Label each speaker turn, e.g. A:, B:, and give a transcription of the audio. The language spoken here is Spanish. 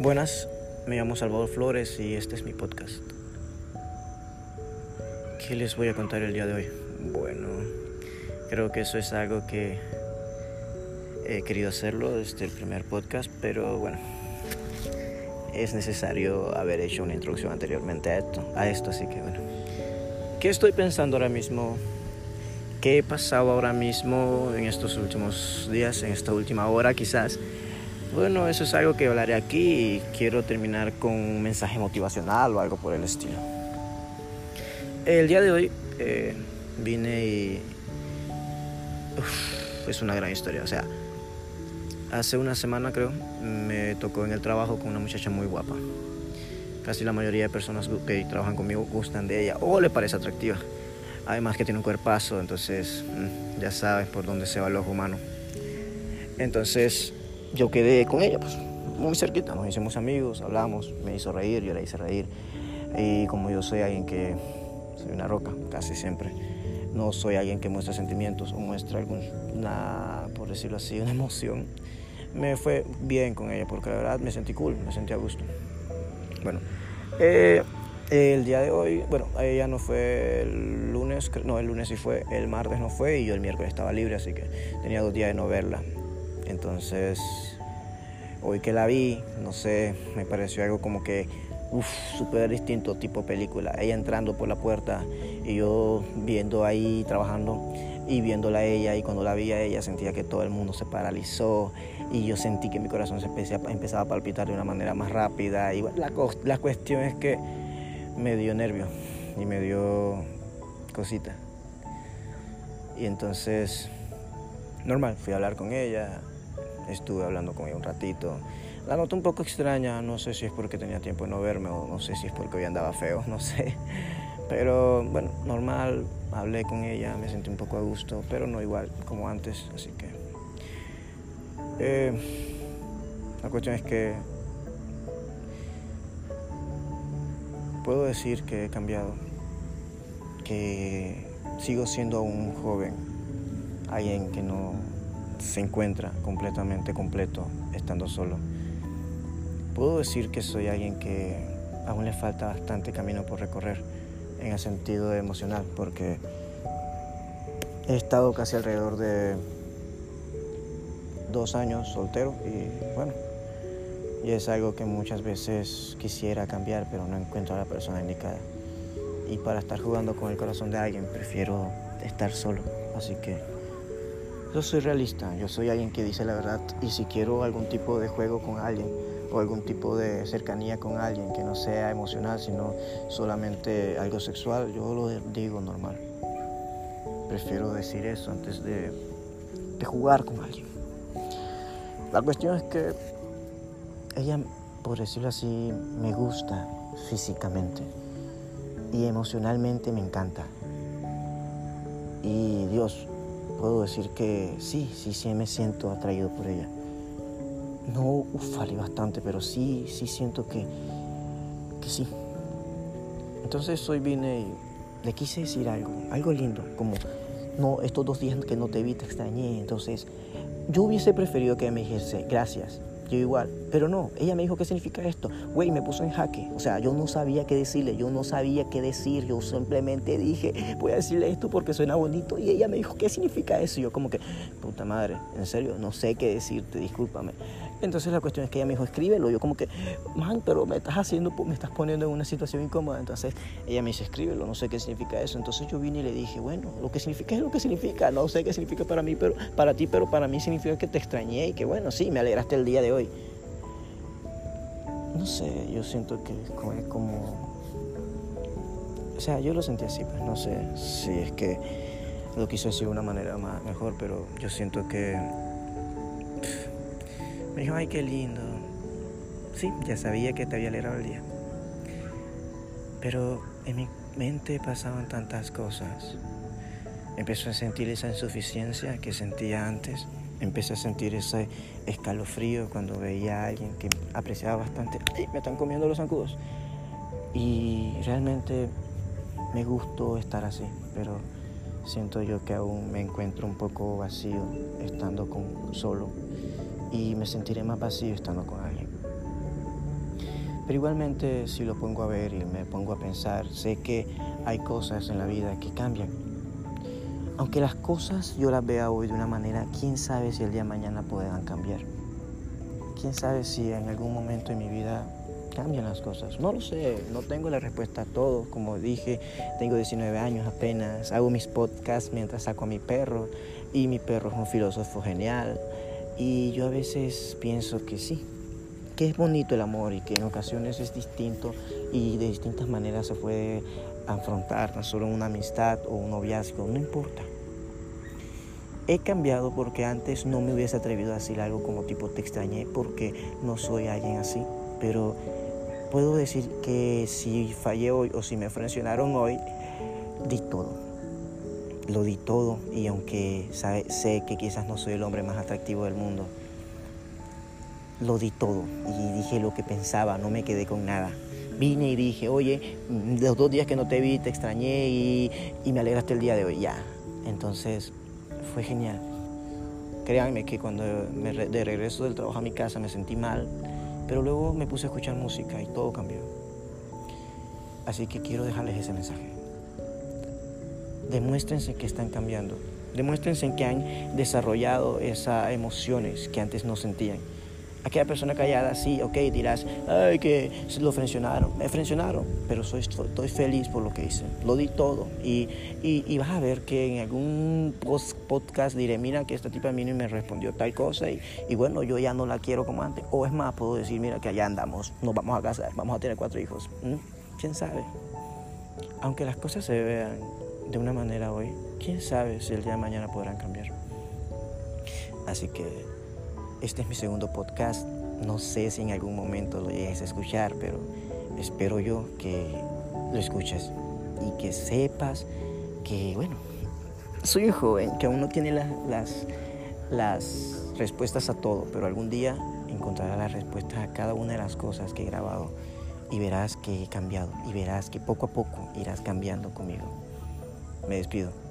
A: Buenas, me llamo Salvador Flores y este es mi podcast. ¿Qué les voy a contar el día de hoy? Bueno, creo que eso es algo que he querido hacerlo desde el primer podcast, pero bueno, es necesario haber hecho una introducción anteriormente a esto, a esto así que bueno. ¿Qué estoy pensando ahora mismo? ¿Qué he pasado ahora mismo en estos últimos días, en esta última hora quizás? Bueno, eso es algo que hablaré aquí y quiero terminar con un mensaje motivacional o algo por el estilo. El día de hoy eh, vine y... es una gran historia, o sea, hace una semana creo me tocó en el trabajo con una muchacha muy guapa. Casi la mayoría de personas que trabajan conmigo gustan de ella o le parece atractiva. Además que tiene un cuerpazo, entonces mm, ya sabes por dónde se va el ojo humano. Entonces yo quedé con ella, pues muy cerquita, nos hicimos amigos, hablamos, me hizo reír, yo la hice reír. Y como yo soy alguien que, soy una roca, casi siempre, no soy alguien que muestra sentimientos o muestra alguna, por decirlo así, una emoción, me fue bien con ella, porque la verdad me sentí cool, me sentí a gusto. Bueno, eh, el día de hoy, bueno, ella no fue el lunes, no, el lunes sí fue, el martes no fue y yo el miércoles estaba libre, así que tenía dos días de no verla. Entonces, hoy que la vi, no sé, me pareció algo como que, uff, súper distinto tipo película. Ella entrando por la puerta y yo viendo ahí trabajando y viéndola a ella y cuando la vi a ella sentía que todo el mundo se paralizó y yo sentí que mi corazón se empezaba a palpitar de una manera más rápida y la, la cuestión es que me dio nervio y me dio cosita. Y entonces, normal, fui a hablar con ella, estuve hablando con ella un ratito. La noto un poco extraña, no sé si es porque tenía tiempo de no verme o no sé si es porque hoy andaba feo, no sé. Pero bueno, normal, hablé con ella, me sentí un poco a gusto, pero no igual como antes, así que... Eh, la cuestión es que puedo decir que he cambiado, que sigo siendo un joven, alguien que no se encuentra completamente completo estando solo. Puedo decir que soy alguien que aún le falta bastante camino por recorrer en el sentido emocional, porque he estado casi alrededor de dos años soltero y bueno, y es algo que muchas veces quisiera cambiar, pero no encuentro a la persona indicada. Y para estar jugando con el corazón de alguien, prefiero estar solo. Así que yo soy realista, yo soy alguien que dice la verdad y si quiero algún tipo de juego con alguien o algún tipo de cercanía con alguien que no sea emocional, sino solamente algo sexual, yo lo digo normal. Prefiero decir eso antes de, de jugar con alguien. La cuestión es que ella, por decirlo así, me gusta físicamente y emocionalmente me encanta. Y Dios, puedo decir que sí, sí, sí me siento atraído por ella. No ufale bastante, pero sí, sí siento que, que sí. Entonces hoy vine y le quise decir algo, algo lindo, como, no, estos dos días que no te vi te extrañé, entonces yo hubiese preferido que me dijese gracias, yo igual, pero no, ella me dijo qué significa esto. Güey, me puso en jaque. O sea, yo no sabía qué decirle, yo no sabía qué decir. Yo simplemente dije, voy a decirle esto porque suena bonito. Y ella me dijo, ¿qué significa eso? Y yo como que, puta madre, en serio, no sé qué decirte, discúlpame. Entonces la cuestión es que ella me dijo, escríbelo. Yo como que, man, pero me estás haciendo, me estás poniendo en una situación incómoda. Entonces ella me dice, escríbelo, no sé qué significa eso. Entonces yo vine y le dije, bueno, lo que significa es lo que significa. No sé qué significa para mí, pero para ti, pero para mí significa que te extrañé y que bueno, sí, me alegraste el día de hoy. No sé, yo siento que es como... O sea, yo lo sentí así, pues no sé si es que lo quiso decir de una manera más mejor, pero yo siento que... Me dijo, ay, qué lindo. Sí, ya sabía que te había alegrado el día. Pero en mi mente pasaban tantas cosas. Empezó a sentir esa insuficiencia que sentía antes empecé a sentir ese escalofrío cuando veía a alguien que apreciaba bastante. ¡Ay, me están comiendo los zancudos! Y realmente me gustó estar así, pero siento yo que aún me encuentro un poco vacío estando con, solo y me sentiré más vacío estando con alguien. Pero igualmente si lo pongo a ver y me pongo a pensar, sé que hay cosas en la vida que cambian. Aunque las cosas yo las vea hoy de una manera, quién sabe si el día de mañana puedan cambiar. Quién sabe si en algún momento de mi vida cambian las cosas. No lo sé, no tengo la respuesta a todo. Como dije, tengo 19 años apenas, hago mis podcasts mientras saco a mi perro y mi perro es un filósofo genial. Y yo a veces pienso que sí, que es bonito el amor y que en ocasiones es distinto y de distintas maneras se puede afrontar, no solo una amistad o un noviazgo, no importa. He cambiado porque antes no me hubiese atrevido a decir algo como tipo te extrañé porque no soy alguien así, pero puedo decir que si fallé hoy o si me frencionaron hoy, di todo. Lo di todo y aunque sé que quizás no soy el hombre más atractivo del mundo, lo di todo y dije lo que pensaba, no me quedé con nada. Vine y dije, oye, los dos días que no te vi te extrañé y, me alegraste el día de hoy, ya. Entonces fue genial. Créanme que cuando de regreso del trabajo a mi casa me sentí mal, pero luego me puse a escuchar música y todo cambió. Así que quiero dejarles ese mensaje. Demuéstrense que están cambiando. Demuéstrense que han desarrollado esas emociones que antes no sentían aquella persona callada, sí, ok, dirás, ay, que lo frencionaron, me frencionaron, pero soy, estoy feliz por lo que hice, lo di todo. Y, vas a ver que en algún post podcast diré, mira, que esta tipa vino y me respondió tal cosa, y, bueno, yo ya no la quiero como antes. O es más, puedo decir, mira, que allá andamos, nos vamos a casar, vamos a tener cuatro hijos. ¿Quién sabe? Aunque las cosas se vean de una manera hoy, quién sabe si el día de mañana podrán cambiar. Así que este es mi segundo podcast. No sé si en algún momento lo llegues a escuchar, pero espero yo que lo escuches y que sepas que, bueno, soy joven que aún no tiene las, las respuestas a todo, pero algún día encontrará las respuestas a cada una de las cosas que he grabado y verás que he cambiado y verás que poco a poco irás cambiando conmigo. Me despido.